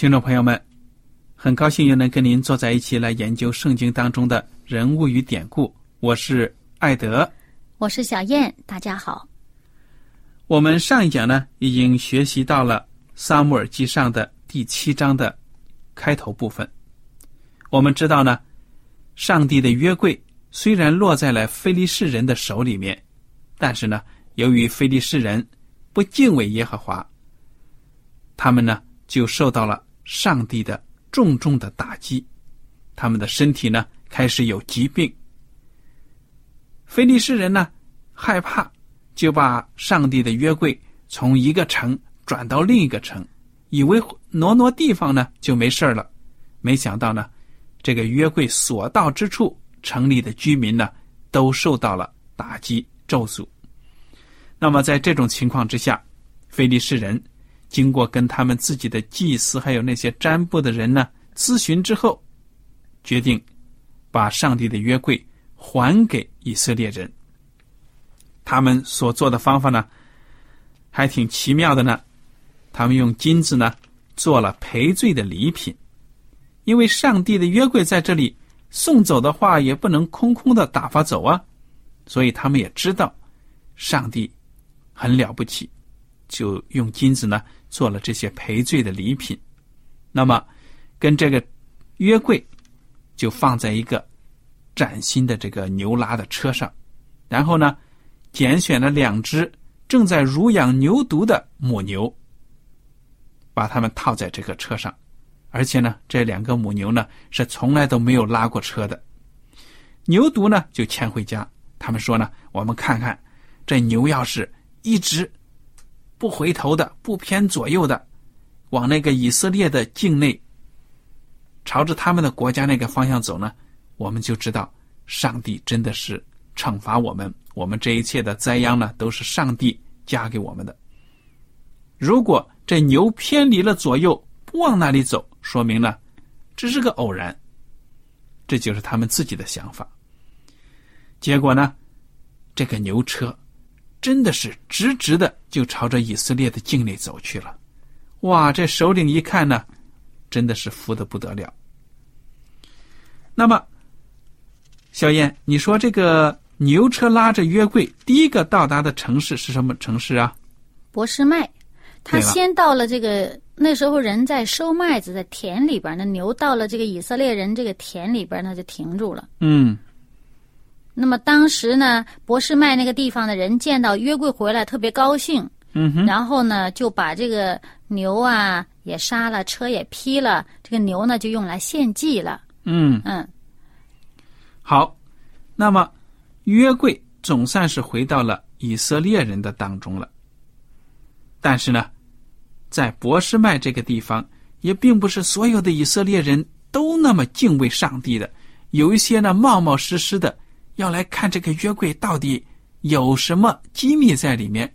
听众朋友们，很高兴又能跟您坐在一起来研究圣经当中的人物与典故。我是艾德，我是小燕，大家好。我们上一讲呢，已经学习到了撒母耳记上的第七章的开头部分。我们知道呢，上帝的约柜虽然落在了非利士人的手里面，但是呢，由于非利士人不敬畏耶和华，他们呢就受到了。上帝的重重的打击，他们的身体呢开始有疾病。菲利士人呢害怕，就把上帝的约柜从一个城转到另一个城，以为挪挪地方呢就没事了。没想到呢，这个约柜所到之处，城里的居民呢都受到了打击咒诅。那么在这种情况之下，菲利士人。经过跟他们自己的祭司还有那些占卜的人呢咨询之后，决定把上帝的约柜还给以色列人。他们所做的方法呢，还挺奇妙的呢。他们用金子呢做了赔罪的礼品，因为上帝的约柜在这里送走的话，也不能空空的打发走啊。所以他们也知道上帝很了不起，就用金子呢。做了这些赔罪的礼品，那么跟这个约柜就放在一个崭新的这个牛拉的车上，然后呢，拣选了两只正在乳养牛犊的母牛，把它们套在这个车上，而且呢，这两个母牛呢是从来都没有拉过车的，牛犊呢就牵回家。他们说呢，我们看看这牛要是一直。不回头的，不偏左右的，往那个以色列的境内，朝着他们的国家那个方向走呢，我们就知道上帝真的是惩罚我们，我们这一切的灾殃呢，都是上帝加给我们的。如果这牛偏离了左右，不往那里走，说明呢，这是个偶然，这就是他们自己的想法。结果呢，这个牛车。真的是直直的就朝着以色列的境内走去了，哇！这首领一看呢，真的是服的不得了。那么，小燕，你说这个牛车拉着约柜，第一个到达的城市是什么城市啊？博士麦，他先到了这个那时候人在收麦子，在田里边，那牛到了这个以色列人这个田里边，他就停住了。嗯。那么当时呢，博士麦那个地方的人见到约柜回来，特别高兴。嗯哼。然后呢，就把这个牛啊也杀了，车也劈了，这个牛呢就用来献祭了。嗯嗯。好，那么约柜总算是回到了以色列人的当中了。但是呢，在博士麦这个地方，也并不是所有的以色列人都那么敬畏上帝的，有一些呢冒冒失失的。要来看这个约柜到底有什么机密在里面。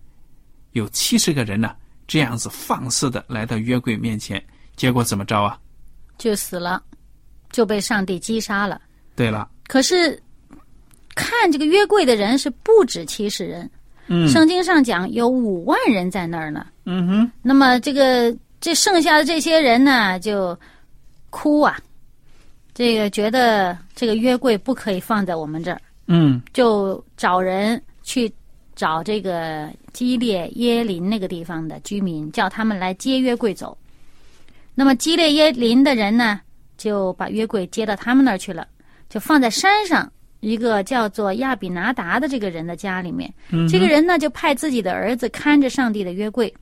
有七十个人呢，这样子放肆的来到约柜面前，结果怎么着啊？就死了，就被上帝击杀了。对了，可是看这个约柜的人是不止七十人，嗯圣经上讲有五万人在那儿呢。嗯哼，那么这个这剩下的这些人呢，就哭啊，这个觉得这个约柜不可以放在我们这儿，嗯就找人去找这个基列耶林那个地方的居民，叫他们来接约柜走。那么基列耶林的人呢，就把约柜接到他们那儿去了，就放在山上一个叫做亚比拿达的这个人的家里面。嗯，这个人呢，就派自己的儿子看着上帝的约柜。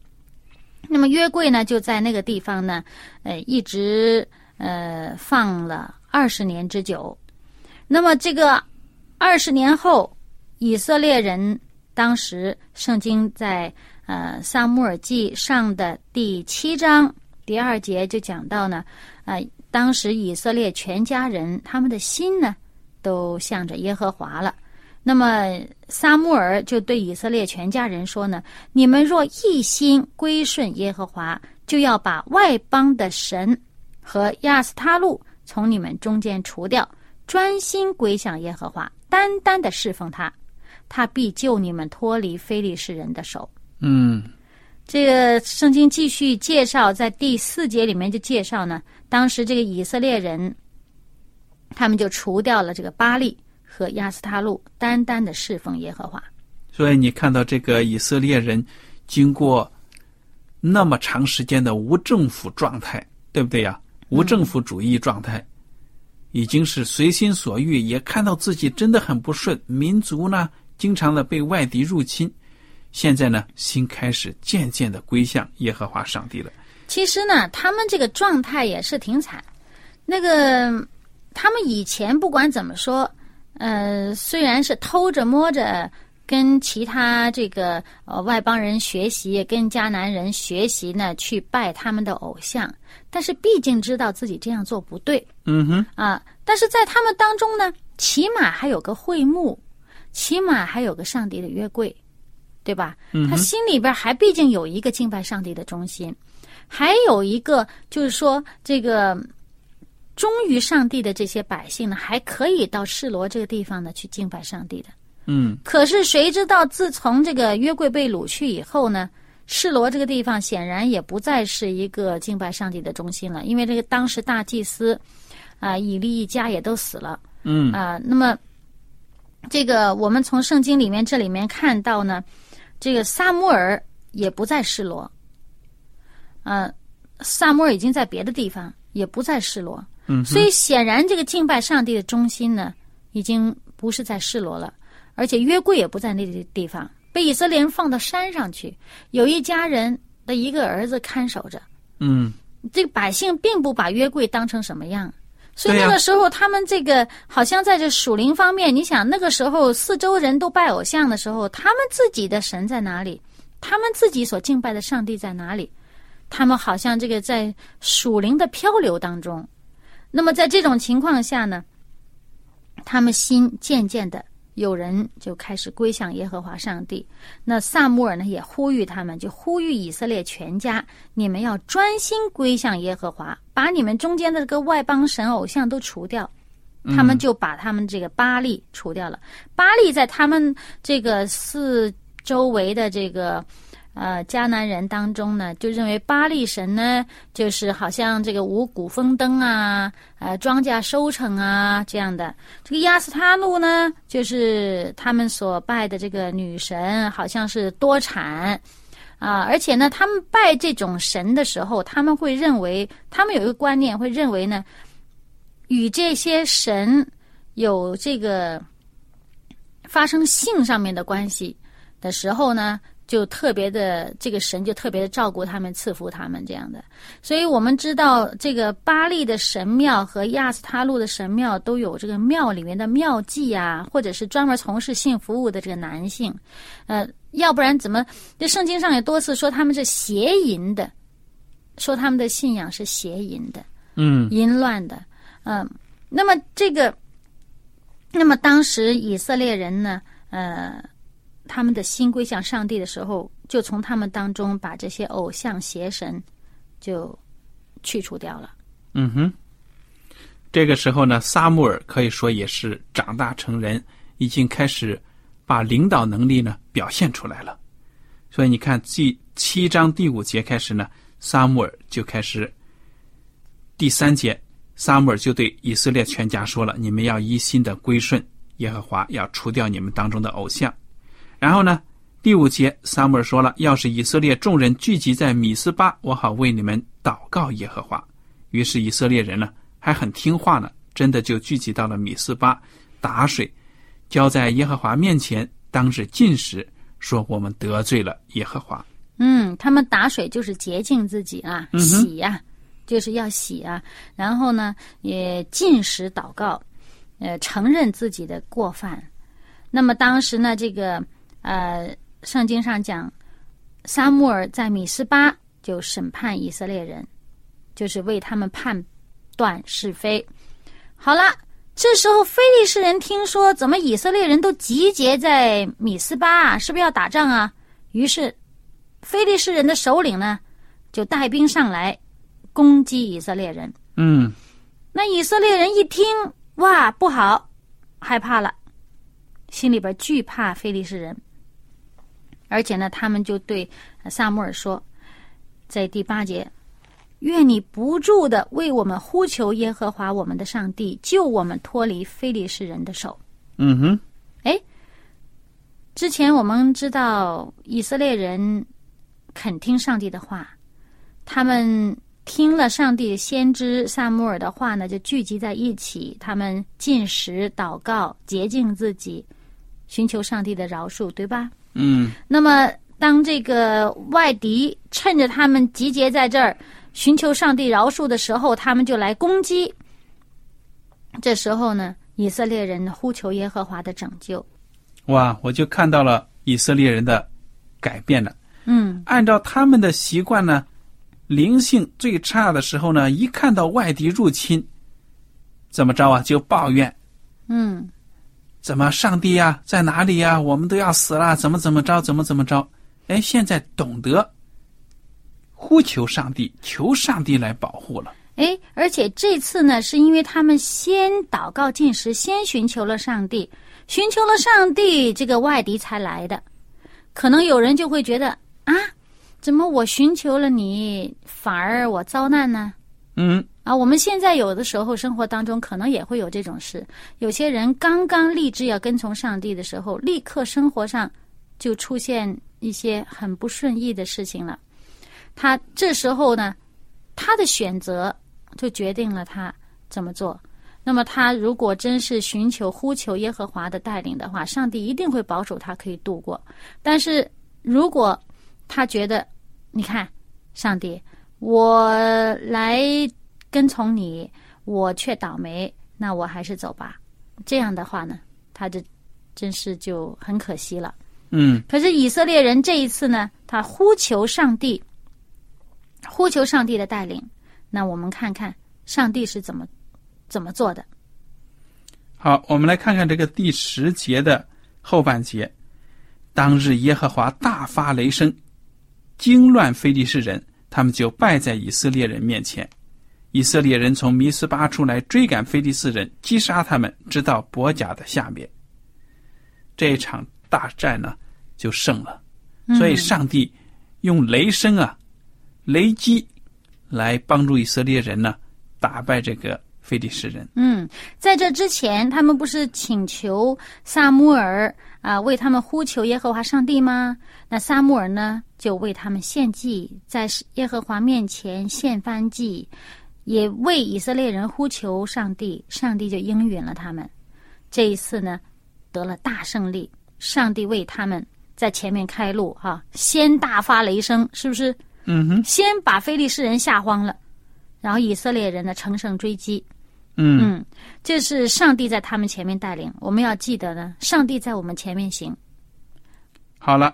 那么约柜呢，就在那个地方呢，呃，一直呃放了二十年之久。那么这个二十年后，以色列人当时圣经在呃撒母耳记上的第七章第二节就讲到呢，呃，当时以色列全家人他们的心呢，都向着耶和华了。那么撒母耳就对以色列全家人说呢：“你们若一心归顺耶和华，就要把外邦的神和亚斯他路从你们中间除掉，专心归向耶和华，单单的侍奉他，他必救你们脱离非利士人的手。”嗯这个圣经继续介绍，在第四节里面就介绍呢，当时这个以色列人，他们就除掉了这个巴利和亚斯他路，单单的侍奉耶和华。所以你看到这个以色列人经过那么长时间的无政府状态，对不对呀？无政府主义状态，已经是随心所欲，也看到自己真的很不顺，民族呢经常的被外敌入侵，现在呢心开始渐渐的归向耶和华上帝了。其实呢，他们这个状态也是挺惨。那个，他们以前不管怎么说，呃，虽然是偷着摸着跟其他这个呃外邦人学习，跟迦南人学习呢，去拜他们的偶像，但是毕竟知道自己这样做不对嗯哼，啊。但是在他们当中呢，起码还有个会幕，起码还有个上帝的约柜，对吧？嗯，他心里边还毕竟有一个敬拜上帝的中心，还有一个就是说，这个忠于上帝的这些百姓呢，还可以到示罗这个地方呢去敬拜上帝的。嗯。可是谁知道，自从这个约柜被掳去以后呢，示罗这个地方显然也不再是一个敬拜上帝的中心了，因为这个当时大祭司啊、以利一家也都死了。嗯。啊、那么这个我们从圣经里面这里面看到呢，这个撒母耳也不在示罗，呃，撒母耳已经在别的地方，也不在示罗，嗯，所以显然这个敬拜上帝的中心呢，已经不是在示罗了，而且约柜也不在那个地方，被以色列人放到山上去，有一家人的一个儿子看守着。嗯这个百姓并不把约柜当成什么样，所以那个时候他们这个好像在这属灵方面，你想那个时候四周人都拜偶像的时候，他们自己的神在哪里？他们自己所敬拜的上帝在哪里？他们好像这个在属灵的漂流当中。那么在这种情况下呢，他们心渐渐的有人就开始归向耶和华上帝。那萨穆尔呢也呼吁他们，就呼吁以色列全家，你们要专心归向耶和华，把你们中间的这个外邦神偶像都除掉。他们就把他们这个巴利除掉了。巴利在他们这个四周围的这个呃迦南人当中呢，就认为巴利神呢，就是好像这个五谷丰登啊，呃庄稼收成啊这样的。这个亚斯他路呢，就是他们所拜的这个女神，好像是多产。啊，而且呢，他们拜这种神的时候，他们会认为，他们有一个观念，会认为呢，与这些神有这个发生性上面的关系的时候呢，就特别的这个神就特别的照顾他们、赐福他们这样的。所以我们知道，这个巴利的神庙和亚斯他路的神庙都有这个庙里面的庙妓啊，或者是专门从事性服务的这个男性，呃，要不然怎么？这圣经上也多次说他们是邪淫的，说他们的信仰是邪淫的。嗯淫乱的，嗯，那么这个那么当时以色列人呢，呃，他们的心归向上帝的时候，就从他们当中把这些偶像邪神就去除掉了。嗯哼，这个时候呢，撒母耳可以说也是长大成人，已经开始把领导能力呢表现出来了。所以你看，第七章第五节开始呢，撒母耳就开始。第三节，撒母耳就对以色列全家说了：“你们要一心的归顺耶和华，要除掉你们当中的偶像。”然后呢，第五节，撒母耳说了：“要是以色列众人聚集在米斯巴，我好为你们祷告耶和华。”于是以色列人呢还很听话呢，真的就聚集到了米斯巴，打水，浇在耶和华面前，当日进食，说我们得罪了耶和华。嗯，他们打水就是洁净自己啊，洗呀，就是要洗啊。然后呢，也进食祷告，呃，承认自己的过犯。那么当时呢，这个呃，圣经上讲，撒母耳在米斯巴就审判以色列人。就是为他们判断是非。好了，这时候非利士人听说怎么以色列人都集结在米斯巴啊，是不是要打仗啊？于是，非利士人的首领呢，就带兵上来攻击以色列人。嗯，那以色列人一听，哇，不好，害怕了，心里边惧怕非利士人，而且呢，他们就对萨穆尔说，在第八节。愿你不住的为我们呼求耶和华我们的上帝，救我们脱离非利士人的手。嗯哼，哎，之前我们知道以色列人肯听上帝的话，他们听了上帝先知萨穆尔的话呢，就聚集在一起，他们进食、祷告、洁净自己，寻求上帝的饶恕，对吧？嗯。那么，当这个外敌趁着他们集结在这儿。寻求上帝饶恕的时候，他们就来攻击。这时候呢，以色列人呼求耶和华的拯救。哇！我就看到了以色列人的改变了。嗯，按照他们的习惯呢，灵性最差的时候呢，一看到外敌入侵，怎么着啊？就抱怨。嗯，怎么上帝呀，在哪里呀？我们都要死了，怎么怎么着？怎么怎么着？哎，现在懂得。呼求上帝，求上帝来保护了。哎，而且这次呢，是因为他们先祷告进食，先寻求了上帝，寻求了上帝，这个外敌才来的。可能有人就会觉得啊，怎么我寻求了你，反而我遭难呢？嗯，啊，我们现在有的时候生活当中可能也会有这种事。有些人刚刚立志要跟从上帝的时候，立刻生活上就出现一些很不顺意的事情了。他这时候呢，他的选择就决定了他怎么做。那么，他如果真是寻求、呼求耶和华的带领的话，上帝一定会保守他可以度过。但是如果他觉得，你看，上帝，我来跟从你，我却倒霉，那我还是走吧。这样的话呢，他就真是就很可惜了。嗯。可是以色列人这一次呢，他呼求上帝。呼求上帝的带领，那我们看看上帝是怎么怎么做的。好，我们来看看这个第十节的后半节。当日耶和华大发雷声，惊乱非利士人，他们就败在以色列人面前。以色列人从弥斯巴出来追赶非利士人，击杀他们，直到伯甲的下面。这一场大战呢，就胜了。所以上帝用雷声啊。雷击来帮助以色列人呢，打败这个非利士人。嗯，在这之前，他们不是请求萨穆尔啊为他们呼求耶和华上帝吗？那萨穆尔呢就为他们献祭，在耶和华面前献翻祭，也为以色列人呼求上帝，上帝就应允了他们。这一次呢，得了大胜利，上帝为他们在前面开路，哈，先大发雷声，是不是？嗯哼，先把非利士人吓慌了，然后以色列人呢乘胜追击。嗯嗯，这是上帝在他们前面带领。我们要记得呢，上帝在我们前面行。好了，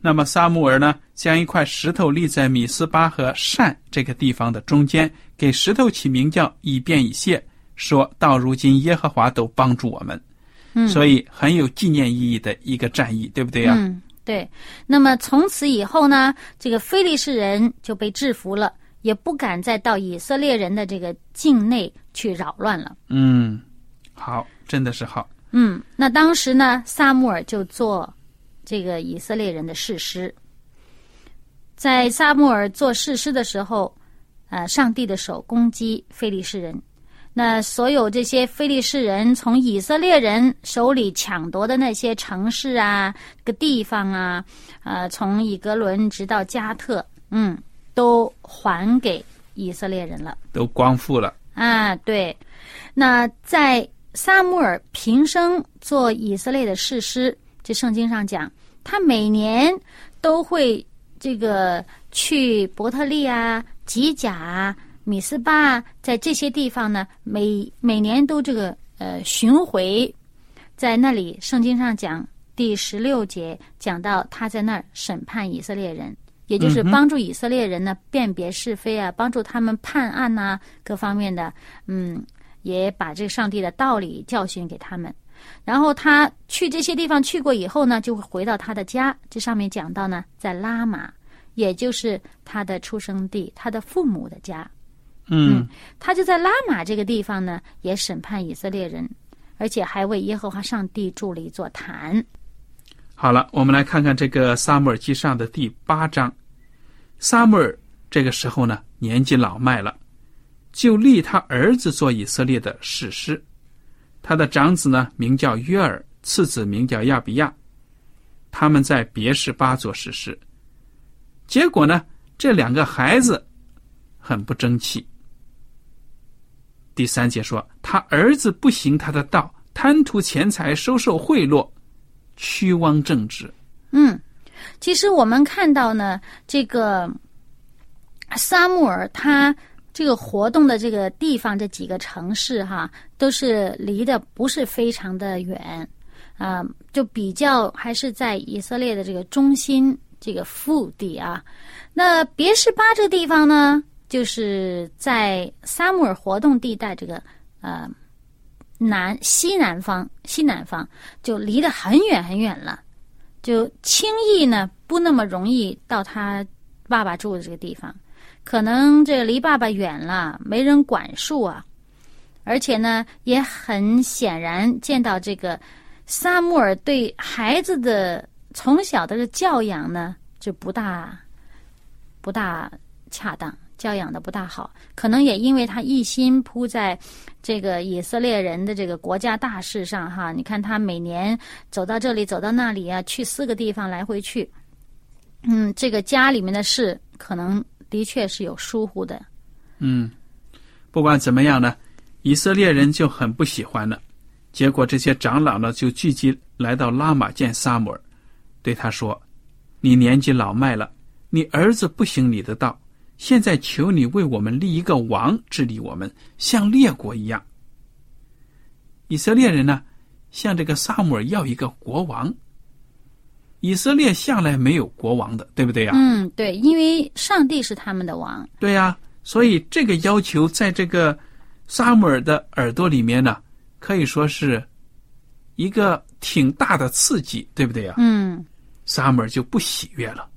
那么撒母耳呢，将一块石头立在米斯巴和善这个地方的中间，给石头起名叫以便以谢，说到如今耶和华都帮助我们。嗯所以很有纪念意义的一个战役，对不对呀、嗯，对。那么从此以后呢，这个非利士人就被制服了，也不敢再到以色列人的这个境内去扰乱了。嗯，好，真的是好。嗯，那当时呢，撒母耳就做这个以色列人的士师。在撒母耳做士师的时候，呃，上帝的手攻击非利士人。那所有这些非利士人从以色列人手里抢夺的那些城市啊、个地方啊，呃，从以格伦直到加特，嗯，都还给以色列人了。都光复了。啊，对。那在撒母耳平生做以色列的士师，这圣经上讲，他每年都会这个去伯特利啊、吉甲啊、米斯巴啊，在这些地方呢，每每年都这个呃巡回，在那里，圣经上讲第十六节讲到他在那儿审判以色列人。也就是帮助以色列人呢辨别是非啊，帮助他们判案呐、各方面的，嗯，也把这个上帝的道理教训给他们。然后他去这些地方去过以后呢，就会回到他的家。这上面讲到呢，在拉玛，也就是他的出生地，他的父母的家。嗯他就在拉玛这个地方呢，也审判以色列人，而且还为耶和华上帝筑了一座坛。好了，我们来看看这个《撒母耳记上》的第八章。撒母耳这个时候呢，年纪老迈了，就立他儿子做以色列的士师。他的长子呢，名叫约尔，次子名叫亚比亚。他们在别是巴做士师。结果呢，这两个孩子很不争气。第三节说，他儿子不行他的道，贪图钱财，收受贿赂，屈枉正直。嗯，其实我们看到呢，这个撒母耳他这个活动的这个地方，这几个城市哈，都是离得不是非常的远，啊、就比较还是在以色列的这个中心这个腹地啊。那别是巴这个地方呢，就是在撒母耳活动地带这个呃南西南方西南方，就离得很远很远了。就轻易呢不那么容易到他爸爸住的这个地方，可能这离爸爸远了，没人管束啊。而且呢，也很显然见到这个萨穆尔对孩子的从小的教养呢，就不大不大恰当，教养的不大好。可能也因为他一心扑在这个以色列人的这个国家大事上哈，你看他每年走到这里走到那里啊，去四个地方来回去，嗯，这个家里面的事可能的确是有疏忽的，嗯，不管怎么样呢，以色列人就很不喜欢了。结果这些长老呢，就聚集来到拉玛见撒母耳，对他说：“你年纪老迈了，你儿子不行你的道，现在求你为我们立一个王治理我们，像列国一样。”以色列人呢，向这个撒母耳要一个国王。以色列向来没有国王的，对不对呀、嗯，对，因为上帝是他们的王，对呀、所以这个要求在这个撒母耳的耳朵里面呢，可以说是一个挺大的刺激，对不对呀、嗯，撒母尔就不喜悦了。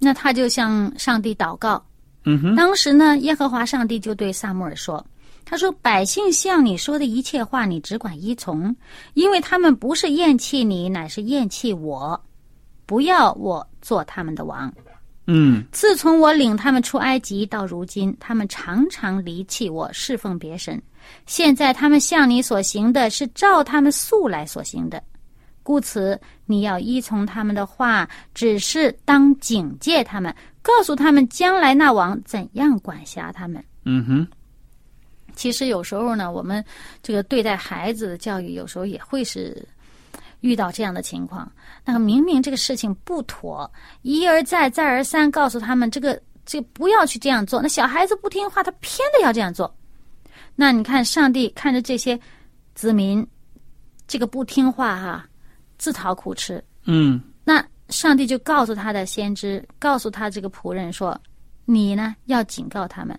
那他就向上帝祷告。嗯哼，当时呢，耶和华上帝就对撒母尔说：“他说，百姓向你说的一切话，你只管依从，因为他们不是厌弃你，乃是厌弃我，不要我做他们的王。嗯自从我领他们出埃及到如今，他们常常离弃我，侍奉别神。现在他们向你所行的是照他们素来所行的，故此你要依从他们的话，只是当警戒他们，告诉他们将来那王怎样管辖他们。嗯哼，其实有时候呢，我们这个对待孩子的教育，有时候也会是遇到这样的情况。那个明明这个事情不妥，一而再，再而三告诉他们这个这个不要去这样做。那小孩子不听话，他偏得要这样做。那你看，上帝看着这些子民这个不听话哈、自讨苦吃。嗯那上帝就告诉他的先知，告诉他这个仆人说：“你呢要警告他们，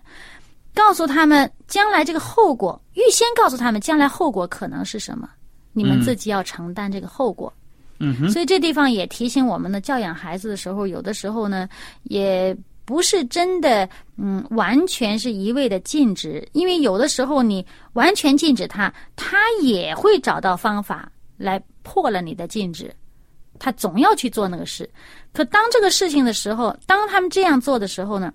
告诉他们将来这个后果，预先告诉他们将来后果可能是什么。你们自己要承担这个后果。嗯哼，所以这地方也提醒我们呢，教养孩子的时候，有的时候呢，也不是真的，嗯，完全是一味的禁止，因为有的时候你完全禁止他，他也会找到方法来破了你的禁止，他总要去做那个事。可当这个事情的时候，当他们这样做的时候呢，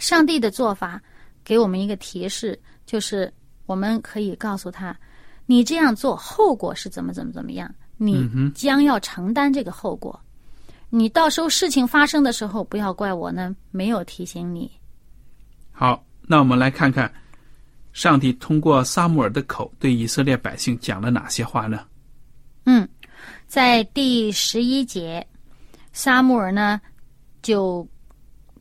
上帝的做法给我们一个提示，就是我们可以告诉他，你这样做后果是怎么怎么怎么样。你将要承担这个后果，你到时候事情发生的时候，不要怪我呢，没有提醒你。好，那我们来看看，上帝通过撒母耳的口对以色列百姓讲了哪些话呢？嗯，在第十一节，撒母耳呢就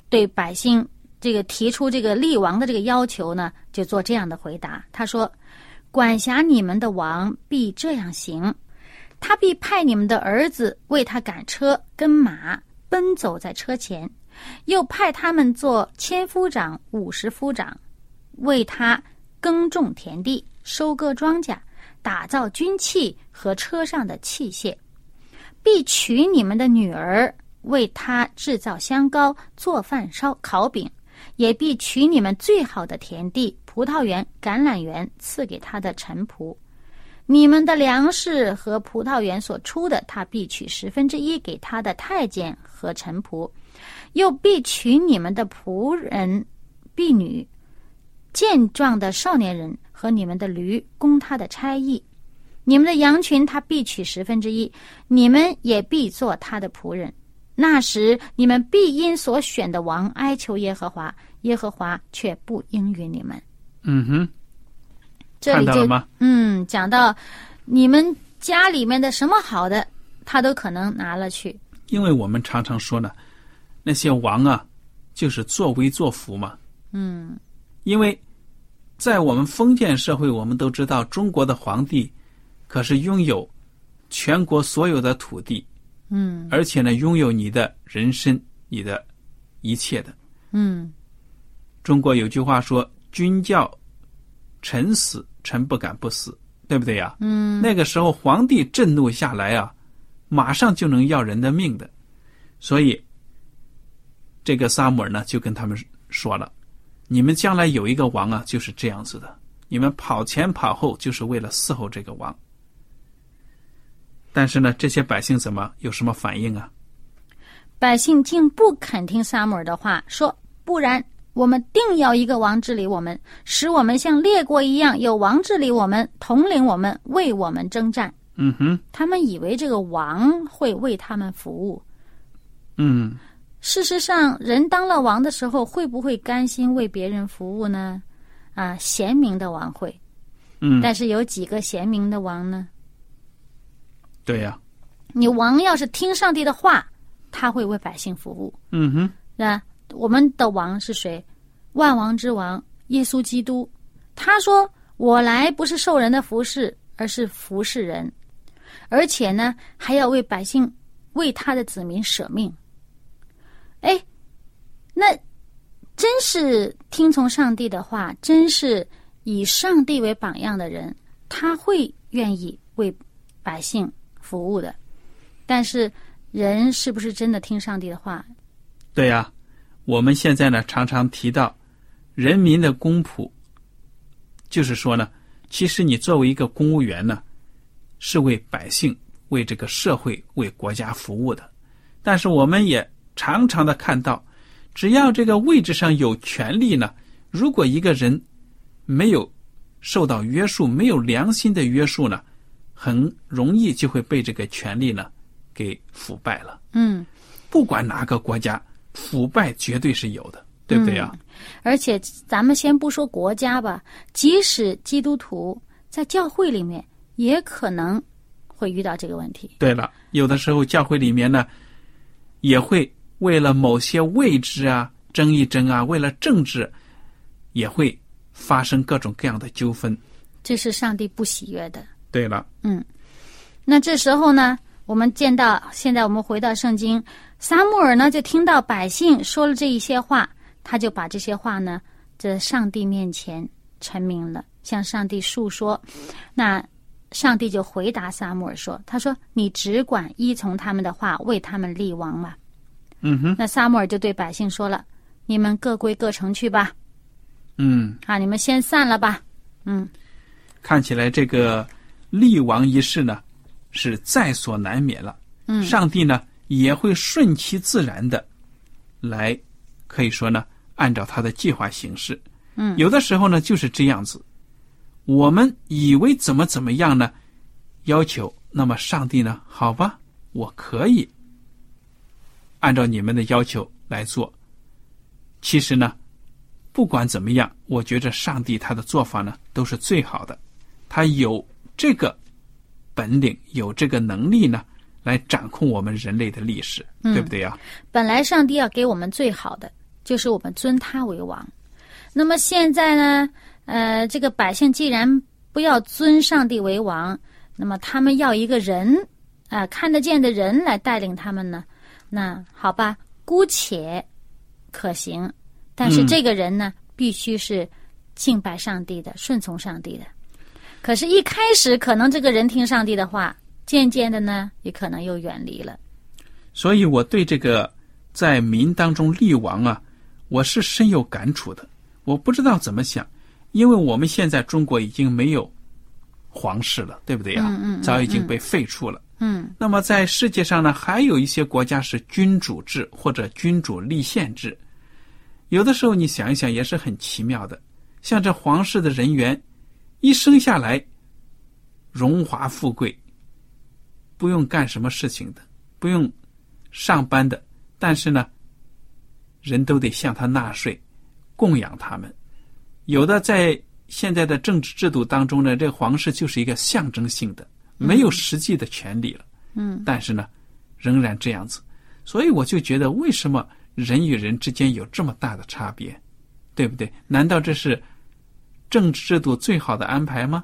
对百姓这个提出这个立王的这个要求呢，就做这样的回答。他说：“管辖你们的王必这样行。”他必派你们的儿子为他赶车跟马，奔走在车前；又派他们做千夫长、五十夫长，为他耕种田地、收割庄稼、打造军器和车上的器械。必娶你们的女儿为他制造香膏、做饭、烧烤饼；也必娶你们最好的田地、葡萄园、橄榄园，赐给他的臣仆。你们的粮食和葡萄园所出的，他必取十分之一给他的太监和臣仆，又必取你们的仆人、婢女、健壮的少年人和你们的驴，供他的差役。你们的羊群，他必取十分之一，你们也必做他的仆人。那时，你们必因所选的王哀求耶和华，耶和华却不应允你们。嗯哼。这里就吗？嗯，讲到你们家里面的什么好的，他都可能拿了去。因为我们常常说呢，那些王啊，就是作威作福嘛。嗯。因为在我们封建社会，我们都知道中国的皇帝可是拥有全国所有的土地。嗯。而且呢，拥有你的人生，你的一切的。嗯。中国有句话说：“君叫臣死。”臣不敢不死，对不对呀？嗯，那个时候皇帝震怒下来啊，马上就能要人的命的，所以这个萨姆尔呢就跟他们说了：“你们将来有一个王啊，就是这样子的，你们跑前跑后就是为了伺候这个王。”但是呢，这些百姓怎么有什么反应啊？百姓竟不肯听萨姆尔的话，说：“不然。”我们定要一个王治理我们，使我们像列国一样有王治理我们，统领我们，为我们征战。嗯哼，他们以为这个王会为他们服务。嗯，事实上，人当了王的时候，会不会甘心为别人服务呢？啊，贤明的王会。嗯，但是有几个贤明的王呢？对呀，你王要是听上帝的话，他会为百姓服务。嗯哼，是吧？我们的王是谁？万王之王耶稣基督。他说：“我来不是受人的服侍，而是服侍人，而且呢，还要为百姓、为他的子民舍命。”哎，那真是听从上帝的话，真是以上帝为榜样的人，他会愿意为百姓服务的。但是，人是不是真的听上帝的话？对呀。我们现在呢，常常提到人民的公仆，就是说呢，其实你作为一个公务员呢，是为百姓、为这个社会、为国家服务的。但是我们也常常的看到，只要这个位置上有权利呢，如果一个人没有受到约束、没有良心的约束呢，很容易就会被这个权利呢给腐败了。嗯，不管哪个国家。腐败绝对是有的，对不对呀？而且咱们先不说国家吧，即使基督徒在教会里面，也可能会遇到这个问题。对了，有的时候教会里面呢，也会为了某些位置啊争一争啊，为了政治，也会发生各种各样的纠纷。这是上帝不喜悦的。对了，嗯，那这时候呢，我们见到现在我们回到圣经。撒母耳呢，就听到百姓说了这一些话，他就把这些话呢，在上帝面前陈明了，向上帝诉说。那上帝就回答撒母耳说：“他说你只管依从他们的话，为他们立王嘛。”嗯哼，那撒母耳就对百姓说了：“你们各归各城去吧，嗯，啊，你们先散了吧。”嗯，看起来这个立王一事呢，是在所难免了。嗯上帝呢也会顺其自然的来，可以说呢，按照他的计划行事。嗯有的时候呢就是这样子，我们以为怎么怎么样呢，要求，那么上帝呢，好吧，我可以按照你们的要求来做。其实呢，不管怎么样，我觉着上帝他的做法呢都是最好的，他有这个本领，有这个能力呢，来掌控我们人类的历史，嗯对不对呀？本来上帝要给我们最好的，就是我们尊他为王。那么现在呢，呃，这个百姓既然不要尊上帝为王，那么他们要一个人啊、看得见的人来带领他们呢，那好吧，姑且可行。但是嗯这个人呢，必须是敬拜上帝的、顺从上帝的。可是，一开始可能这个人听上帝的话，渐渐的呢，也可能又远离了。所以我对这个在民当中立王啊，我是深有感触的。我不知道怎么想，因为我们现在中国已经没有皇室了，对不对呀？嗯嗯嗯早已经被废除了。嗯那么在世界上呢，还有一些国家是君主制或者君主立宪制。有的时候你想一想，也是很奇妙的。像这皇室的人员，一生下来荣华富贵，不用干什么事情的，不用上班的，但是呢，人都得向他纳税，供养他们。有的在现在的政治制度当中呢，这个皇室就是一个象征性的，没有实际的权利了。嗯但是呢，仍然这样子，所以我就觉得，为什么人与人之间有这么大的差别，对不对？难道这是政治制度最好的安排吗？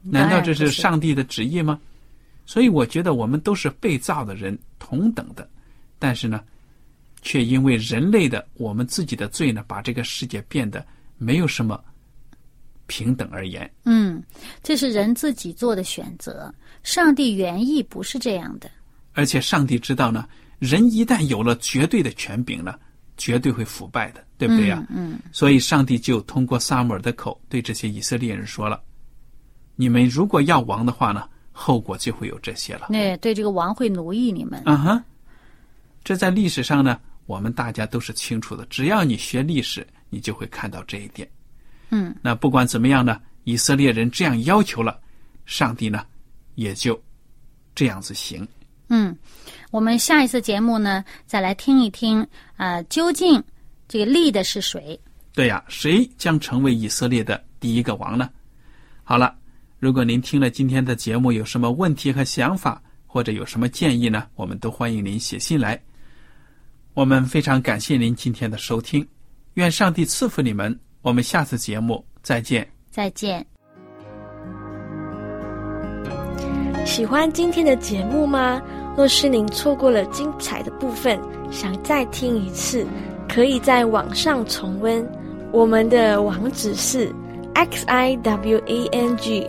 难道这是上帝的旨意吗？所以我觉得我们都是被造的人，同等的，但是呢，却因为人类的我们自己的罪呢，把这个世界变得没有什么平等而言。嗯，这是人自己做的选择，上帝原意不是这样的。而且上帝知道呢，人一旦有了绝对的权柄呢，绝对会腐败的，对不对呀、嗯所以上帝就通过萨姆尔的口对这些以色列人说了：“你们如果要王的话呢，后果就会有这些了。那对这个王会奴役你们。啊哈，这在历史上呢，我们大家都是清楚的。只要你学历史，你就会看到这一点。嗯，那不管怎么样呢，以色列人这样要求了，上帝呢也就这样子行。嗯，我们下一次节目呢，再来听一听啊、究竟这个立的是谁？对呀，谁将成为以色列的第一个王呢？好了，如果您听了今天的节目有什么问题和想法，或者有什么建议呢，我们都欢迎您写信来。我们非常感谢您今天的收听，愿上帝赐福你们。我们下次节目再见。再见。喜欢今天的节目吗？若是您错过了精彩的部分，想再听一次，可以在网上重温。我们的网址是 x i w a n g